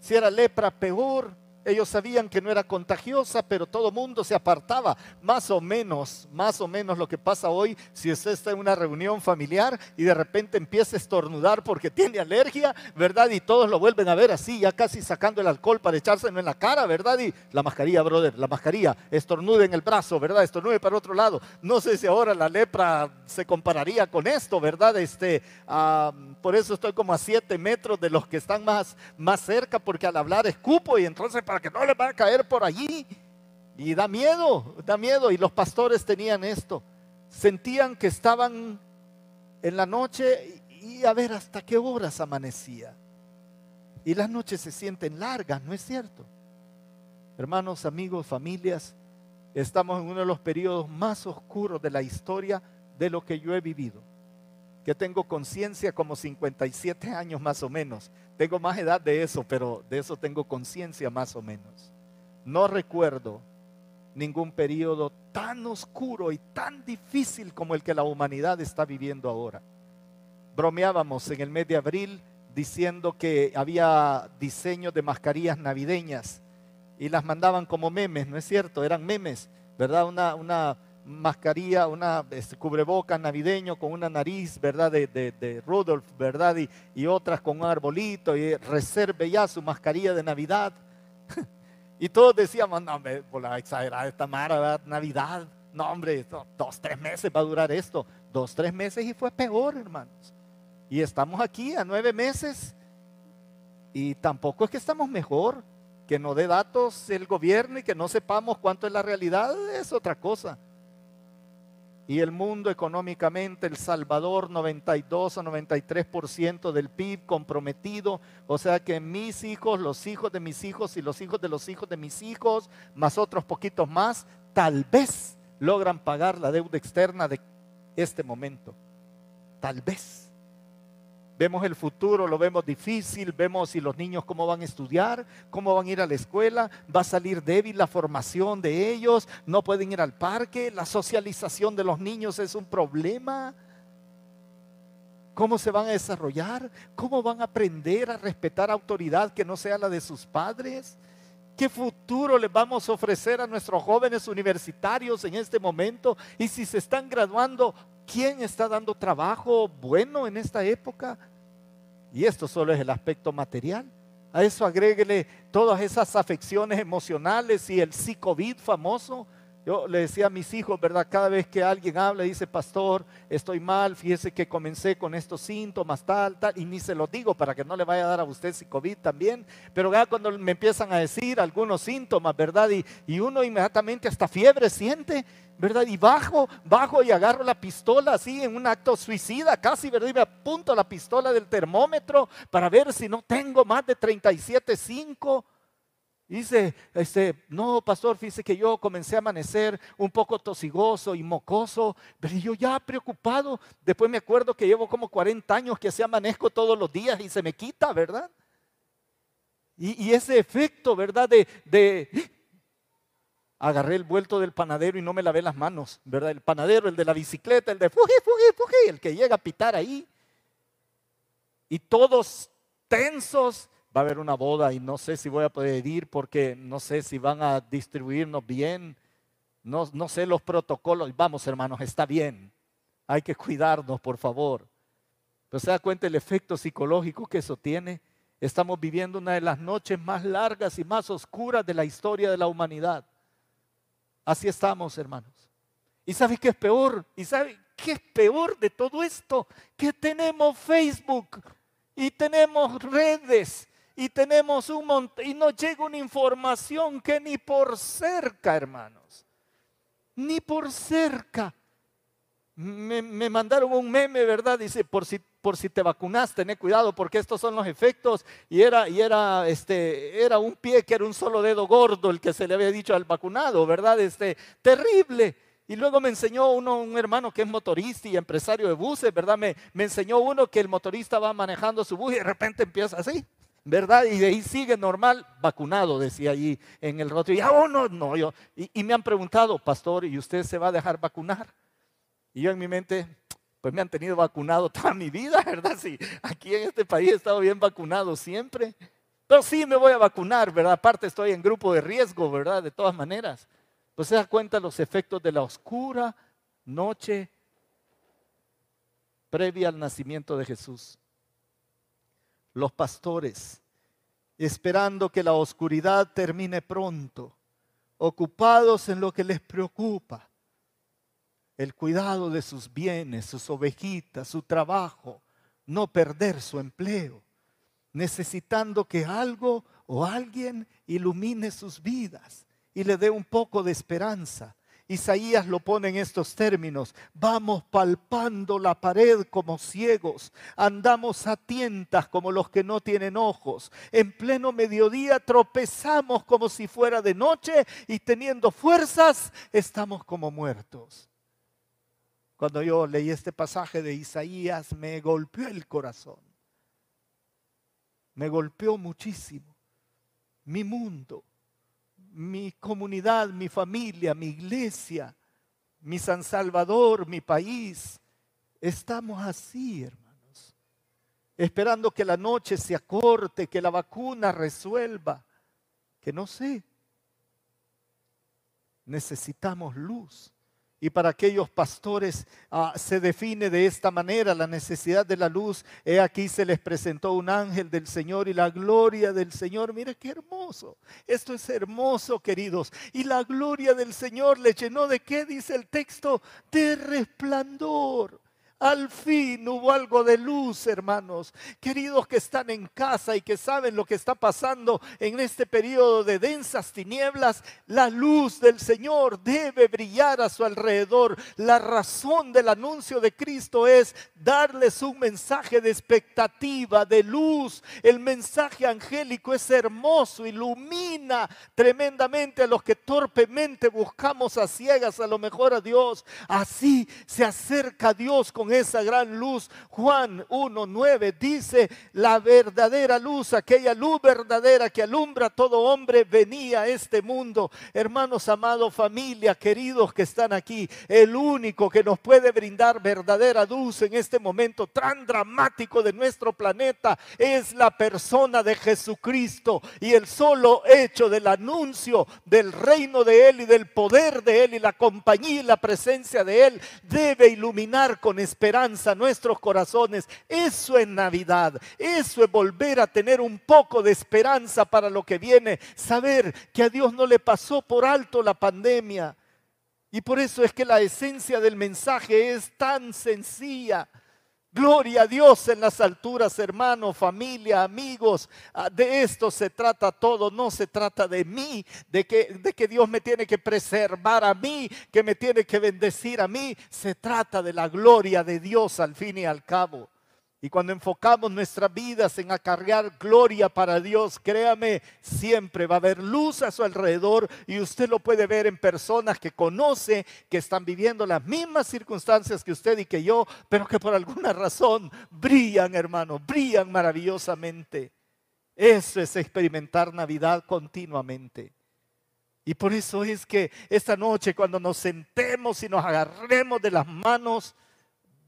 Si era lepra, peor. Ellos sabían que no era contagiosa, pero todo mundo se apartaba. Más o menos, más o menos lo que pasa hoy si usted está en una reunión familiar y de repente empieza a estornudar porque tiene alergia, ¿verdad? Y todos lo vuelven a ver así, ya casi sacando el alcohol para echárselo en la cara, ¿verdad? Y la mascarilla, brother, la mascarilla, estornude en el brazo, ¿verdad? Estornude para otro lado. No sé si ahora la lepra se compararía con esto, ¿verdad? Este, por eso estoy como a siete metros de los que están más, más cerca, porque al hablar escupo y entonces para que no le va a caer por allí. Y da miedo, da miedo. Y los pastores tenían esto. Sentían que estaban en la noche y a ver hasta qué horas amanecía. Y las noches se sienten largas, ¿no es cierto? Hermanos, amigos, familias, estamos en uno de los periodos más oscuros de la historia de lo que yo he vivido que tengo conciencia como 57 años más o menos. Tengo más edad de eso, pero de eso tengo conciencia más o menos. No recuerdo ningún periodo tan oscuro y tan difícil como el que la humanidad está viviendo ahora. Bromeábamos en el mes de abril diciendo que había diseños de mascarillas navideñas y las mandaban como memes, ¿no es cierto? Eran memes, ¿verdad? Una, una mascarilla, una este, cubreboca navideño con una nariz, ¿verdad? De, de, Rudolf, ¿verdad? Y, otras con un arbolito y reserve ya su mascarilla de Navidad. y todos decíamos, no, hombre, por la exagerada esta mara, Navidad. No, hombre, dos, tres meses va a durar esto. Dos, tres meses y fue peor, hermanos. Y estamos aquí a nueve meses y tampoco es que estamos mejor. Que no dé datos el gobierno y que no sepamos cuánto es la realidad es otra cosa. Y el mundo económicamente, El Salvador, 92 o 93% del PIB comprometido. O sea que mis hijos, los hijos de mis hijos y los hijos de los hijos de mis hijos, más otros poquitos más, tal vez logran pagar la deuda externa de este momento. Tal vez. Vemos el futuro, lo vemos difícil, vemos si los niños cómo van a estudiar, cómo van a ir a la escuela, va a salir débil la formación de ellos, no pueden ir al parque, la socialización de los niños es un problema. ¿Cómo se van a desarrollar? ¿Cómo van a aprender a respetar autoridad que no sea la de sus padres? ¿Qué futuro les vamos a ofrecer a nuestros jóvenes universitarios en este momento? Y si se están graduando, ¿quién está dando trabajo bueno en esta época? Y esto solo es el aspecto material. A eso agréguele todas esas afecciones emocionales y el psicovid famoso yo le decía a mis hijos, ¿verdad? Cada vez que alguien habla y dice, pastor, estoy mal, fíjese que comencé con estos síntomas, tal, tal, y ni se los digo para que no le vaya a dar a usted COVID también, pero ya cuando me empiezan a decir algunos síntomas, ¿verdad? Y, y uno inmediatamente hasta fiebre siente, ¿verdad? Y bajo, bajo y agarro la pistola así en un acto suicida casi, ¿verdad? Y me apunto la pistola del termómetro para ver si no tengo más de 37.5 Dice, este, no, pastor, fíjese que yo comencé a amanecer un poco tosigoso y mocoso, pero yo ya preocupado. Después me acuerdo que llevo como 40 años que así amanezco todos los días y se me quita, ¿verdad? Y, ese efecto, ¿verdad? De, de, agarré el vuelto del panadero y no me lavé las manos, ¿verdad? El panadero, el de la bicicleta, el de fuji, fuji, fuji, el que llega a pitar ahí. Y todos tensos, va a haber una boda y no sé si voy a poder ir porque no sé si van a distribuirnos bien, no, no sé los protocolos. Vamos hermanos, está bien, hay que cuidarnos por favor. Pero se da cuenta el efecto psicológico que eso tiene. Estamos viviendo una de las noches más largas y más oscuras de la historia de la humanidad. Así estamos, hermanos. ¿Y sabe qué es peor? ¿Y sabe qué es peor de todo esto? Que tenemos Facebook y tenemos redes y tenemos un montón, y nos llega una información que ni por cerca, hermanos, ni por cerca. Me, mandaron un meme, ¿verdad? Dice, por si, por si te vacunas, ten cuidado porque estos son los efectos. Y era, y era, este, era un pie que era un solo dedo gordo el que se le había dicho al vacunado, ¿verdad? Este, terrible. Y luego me enseñó uno, un hermano que es motorista y empresario de buses, ¿verdad? Me, me enseñó uno que el motorista va manejando su bus y de repente empieza así. ¿Verdad? Y de ahí sigue normal, vacunado, decía allí en el rostro. Y oh, no, no, yo. Y, me han preguntado, pastor, ¿y usted se va a dejar vacunar? Y yo en mi mente, pues me han tenido vacunado toda mi vida, ¿verdad? Sí, aquí en este país he estado bien vacunado siempre. Pero sí me voy a vacunar, ¿verdad? Aparte estoy en grupo de riesgo, ¿verdad? De todas maneras. Pues se da cuenta los efectos de la oscura noche previa al nacimiento de Jesús los pastores, esperando que la oscuridad termine pronto, ocupados en lo que les preocupa, el cuidado de sus bienes, sus ovejitas, su trabajo, no perder su empleo, necesitando que algo o alguien ilumine sus vidas y le dé un poco de esperanza Isaías lo pone en estos términos. Vamos palpando la pared como ciegos, andamos a tientas como los que no tienen ojos. En pleno mediodía tropezamos como si fuera de noche y teniendo fuerzas estamos como muertos. Cuando yo leí este pasaje de Isaías me golpeó el corazón. Me golpeó muchísimo. Mi mundo mi comunidad, mi familia, mi iglesia, mi San Salvador, mi país. Estamos así, hermanos, esperando que la noche se acorte, que la vacuna resuelva, que no sé. Necesitamos luz. Y para aquellos pastores ah, se define de esta manera la necesidad de la luz. He aquí se les presentó un ángel del Señor y la gloria del Señor. Mira qué hermoso. Esto es hermoso, queridos. Y la gloria del Señor le llenó de qué dice el texto? De resplandor. Al fin hubo algo de luz, hermanos. Queridos que están en casa y que saben lo que está pasando en este periodo de densas tinieblas, la luz del Señor debe brillar a su alrededor. La razón del anuncio de Cristo es darles un mensaje de expectativa, de luz. El mensaje angélico es hermoso, ilumina tremendamente a los que torpemente buscamos a ciegas a lo mejor a Dios. Así se acerca Dios con esa gran luz. Juan 1.9 dice, la verdadera luz, aquella luz verdadera que alumbra a todo hombre, venía a este mundo. Hermanos amados, familia, queridos que están aquí, el único que nos puede brindar verdadera luz en este momento tan dramático de nuestro planeta es la persona de Jesucristo y el solo hecho del anuncio del reino de Él y del poder de Él y la compañía y la presencia de Él debe iluminar con esperanza nuestros corazones. Eso es Navidad. Eso es volver a tener un poco de esperanza para lo que viene. Saber que a Dios no le pasó por alto la pandemia. Y por eso es que la esencia del mensaje es tan sencilla. Gloria a Dios en las alturas, hermano, familia, amigos. Ah, de esto se trata todo. No se trata de mí, de que, de que Dios me tiene que preservar a mí, que me tiene que bendecir a mí. Se trata de la gloria de Dios al fin y al cabo. Y cuando enfocamos nuestras vidas en acarrear gloria para Dios, créame, siempre va a haber luz a su alrededor y usted lo puede ver en personas que conoce, que están viviendo las mismas circunstancias que usted y que yo, pero que por alguna razón brillan, hermano, brillan maravillosamente. Eso es experimentar Navidad continuamente. Y por eso es que esta noche cuando nos sentemos y nos agarremos de las manos,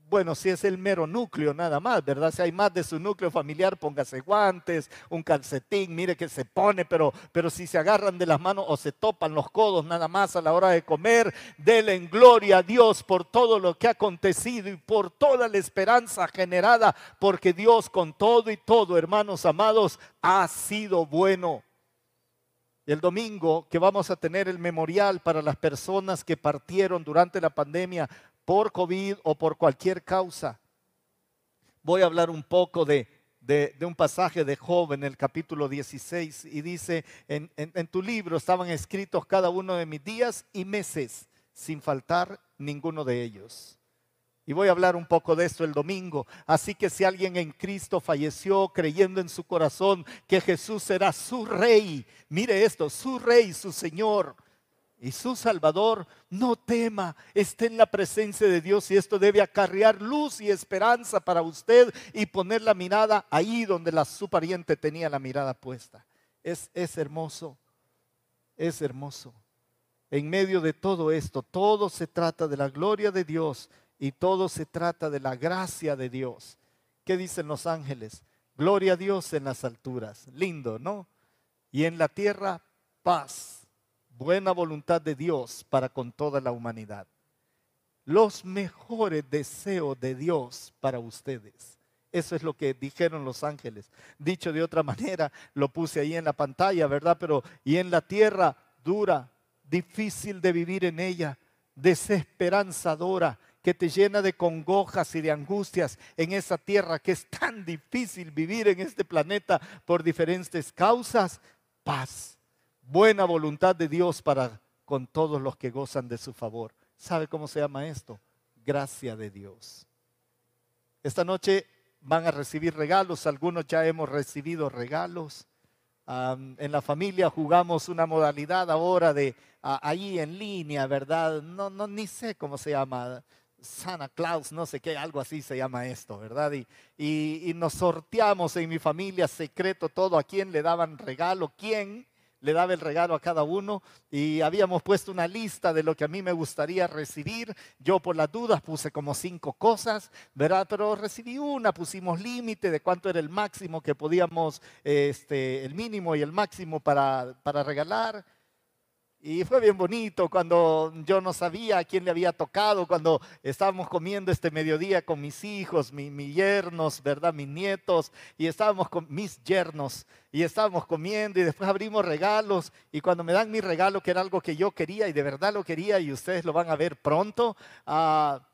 bueno, si es el mero núcleo nada más, ¿verdad? Si hay más de su núcleo familiar, póngase guantes, un calcetín, mire que se pone, pero, pero si se agarran de las manos o se topan los codos nada más a la hora de comer, denle en gloria a Dios por todo lo que ha acontecido y por toda la esperanza generada, porque Dios con todo y todo, hermanos amados, ha sido bueno. El domingo que vamos a tener el memorial para las personas que partieron durante la pandemia por COVID o por cualquier causa. Voy a hablar un poco de, un pasaje de Job en el capítulo 16 y dice, en, en tu libro estaban escritos cada uno de mis días y meses, sin faltar ninguno de ellos. Y voy a hablar un poco de esto el domingo. Así que si alguien en Cristo falleció creyendo en su corazón que Jesús será su rey, mire esto, su rey, su Señor, y su Salvador, no tema, esté en la presencia de Dios y esto debe acarrear luz y esperanza para usted y poner la mirada ahí donde la, su pariente tenía la mirada puesta. Es, es hermoso, es hermoso. En medio de todo esto, todo se trata de la gloria de Dios y todo se trata de la gracia de Dios. ¿Qué dicen los ángeles? Gloria a Dios en las alturas. Lindo, ¿no? Y en la tierra, paz buena voluntad de Dios para con toda la humanidad. Los mejores deseos de Dios para ustedes. Eso es lo que dijeron los ángeles. Dicho de otra manera, lo puse ahí en la pantalla, ¿verdad? Pero y en la tierra dura, difícil de vivir en ella, desesperanzadora, que te llena de congojas y de angustias en esa tierra que es tan difícil vivir en este planeta por diferentes causas, paz buena voluntad de Dios para con todos los que gozan de su favor. ¿Sabe cómo se llama esto? Gracia de Dios. Esta noche van a recibir regalos, algunos ya hemos recibido regalos. en la familia jugamos una modalidad ahora de ahí en línea, ¿verdad? No, no, ni sé cómo se llama. Santa Claus, no sé qué, algo así se llama esto, ¿verdad? Y, y, y nos sorteamos en mi familia secreto todo a quién le daban regalo, quién le daba el regalo a cada uno y habíamos puesto una lista de lo que a mí me gustaría recibir. Yo por las dudas puse como cinco cosas, ¿verdad? Pero recibí una, pusimos límite de cuánto era el máximo que podíamos, este, el mínimo y el máximo para, para regalar. Y fue bien bonito cuando yo no sabía a quién le había tocado, cuando estábamos comiendo este mediodía con mis hijos, mis, yernos, ¿verdad? Mis nietos, y estábamos con mis yernos, y estábamos comiendo y después abrimos regalos, y cuando me dan mi regalo, que era algo que yo quería y de verdad lo quería, y ustedes lo van a ver pronto, ah,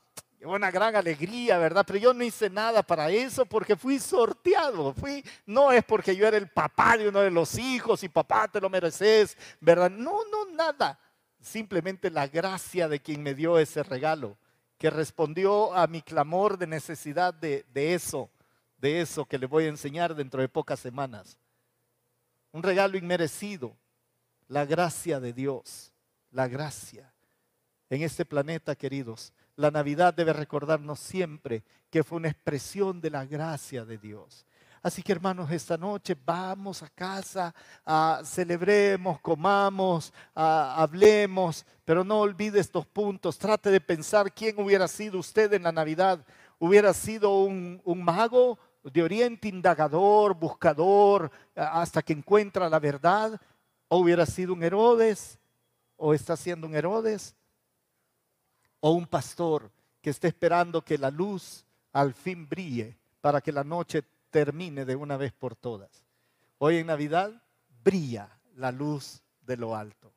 una gran alegría, ¿verdad? Pero yo no hice nada para eso porque fui sorteado. Fui, no es porque yo era el papá de uno de los hijos y papá te lo mereces, ¿verdad? No, no, nada. Simplemente la gracia de quien me dio ese regalo, que respondió a mi clamor de necesidad de, de eso, de eso que le voy a enseñar dentro de pocas semanas. Un regalo inmerecido, la gracia de Dios, la gracia. En este planeta, queridos, la Navidad debe recordarnos siempre que fue una expresión de la gracia de Dios. Así que hermanos, esta noche vamos a casa, celebremos, comamos, hablemos, pero no olvide estos puntos. Trate de pensar quién hubiera sido usted en la Navidad. ¿Hubiera sido un, un mago de oriente indagador, buscador, hasta que encuentra la verdad? ¿O hubiera sido un Herodes? ¿O está siendo un Herodes? O un pastor que esté esperando que la luz al fin brille para que la noche termine de una vez por todas. Hoy en Navidad brilla la luz de lo alto.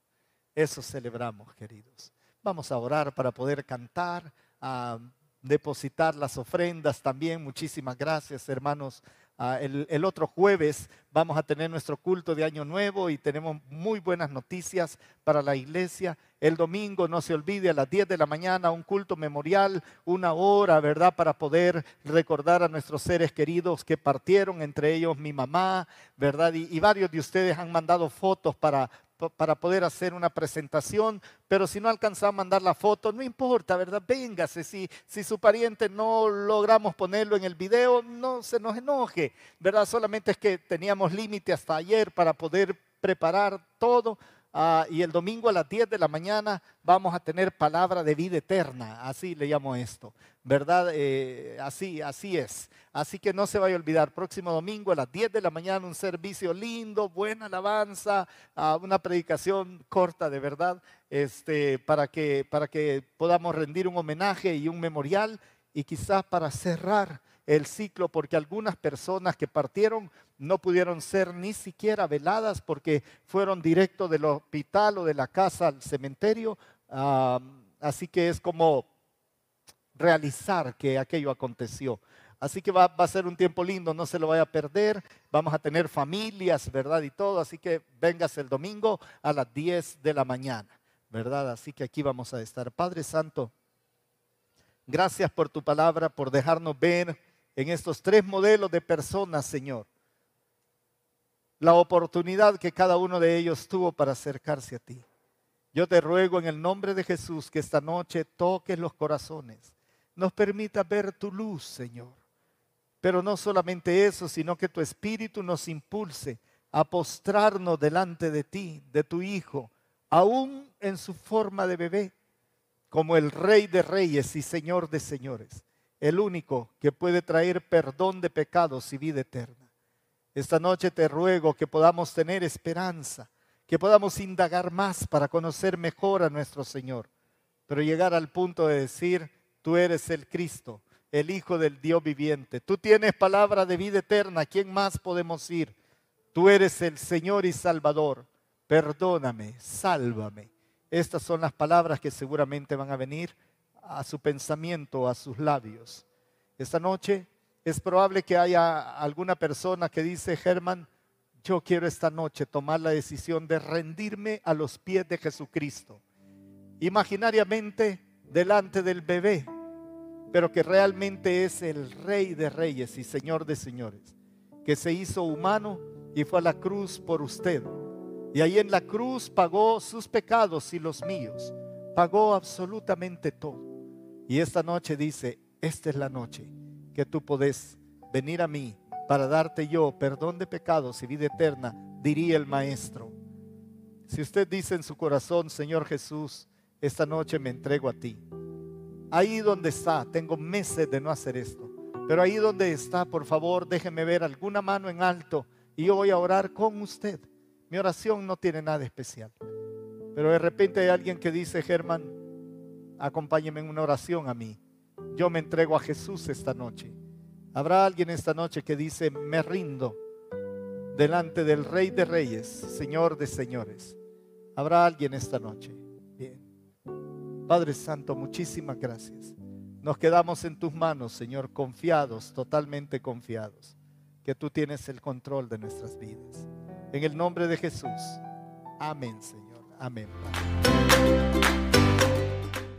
Eso celebramos, queridos. Vamos a orar para poder cantar, a depositar las ofrendas también. Muchísimas gracias, hermanos Ah, el, otro jueves vamos a tener nuestro culto de Año Nuevo y tenemos muy buenas noticias para la iglesia. El domingo, no se olvide, a las 10 de la mañana, un culto memorial, una hora, ¿verdad? Para poder recordar a nuestros seres queridos que partieron, entre ellos mi mamá, ¿verdad? y varios de ustedes han mandado fotos para, para poder hacer una presentación, pero si no alcanza a mandar la foto, no importa, ¿verdad? Véngase, si, si su pariente no logramos ponerlo en el video, no se nos enoje, ¿verdad? Solamente es que teníamos límite hasta ayer para poder preparar todo, Ah, y el domingo a las 10 de la mañana vamos a tener palabra de vida eterna, así le llamo esto, ¿verdad? Eh, así, así es. Así que no se vaya a olvidar, próximo domingo a las 10 de la mañana un servicio lindo, buena alabanza, ah, una predicación corta de verdad, este, para, que, para que podamos rendir un homenaje y un memorial y quizás para cerrar el ciclo porque algunas personas que partieron no pudieron ser ni siquiera veladas porque fueron directo del hospital o de la casa al cementerio. así que es como realizar que aquello aconteció. Así que va, va, a ser un tiempo lindo, no se lo vaya a perder. Vamos a tener familias, ¿verdad? Y todo. Así que vengas el domingo a las 10 de la mañana, ¿verdad? Así que aquí vamos a estar. Padre Santo, gracias por tu palabra, por dejarnos ver en estos tres modelos de personas, Señor, la oportunidad que cada uno de ellos tuvo para acercarse a ti. Yo te ruego en el nombre de Jesús que esta noche toques los corazones, nos permita ver tu luz, Señor. Pero no solamente eso, sino que tu Espíritu nos impulse a postrarnos delante de ti, de tu Hijo, aún en su forma de bebé, como el Rey de Reyes y Señor de Señores el único que puede traer perdón de pecados y vida eterna. Esta noche te ruego que podamos tener esperanza, que podamos indagar más para conocer mejor a nuestro Señor, pero llegar al punto de decir, tú eres el Cristo, el Hijo del Dios viviente, tú tienes palabra de vida eterna, quién más podemos ir? Tú eres el Señor y Salvador, perdóname, sálvame. Estas son las palabras que seguramente van a venir a su pensamiento, a sus labios. Esta noche es probable que haya alguna persona que dice, Germán, yo quiero esta noche tomar la decisión de rendirme a los pies de Jesucristo. Imaginariamente delante del bebé, pero que realmente es el rey de reyes y señor de señores, que se hizo humano y fue a la cruz por usted. Y ahí en la cruz pagó sus pecados y los míos. Pagó absolutamente todo. Y esta noche dice, esta es la noche que tú podés venir a mí para darte yo perdón de pecados y vida eterna, diría el maestro. Si usted dice en su corazón, Señor Jesús, esta noche me entrego a ti. Ahí donde está, tengo meses de no hacer esto, pero ahí donde está, por favor, déjeme ver alguna mano en alto y yo voy a orar con usted. Mi oración no tiene nada especial. Pero de repente hay alguien que dice, Germán, acompáñeme en una oración a mí. Yo me entrego a Jesús esta noche. Habrá alguien esta noche que dice, me rindo delante del Rey de Reyes, Señor de Señores. Habrá alguien esta noche. Bien. Padre Santo, muchísimas gracias. Nos quedamos en tus manos, Señor, confiados, totalmente confiados, que tú tienes el control de nuestras vidas. En el nombre de Jesús. Amén, Señor. Amén.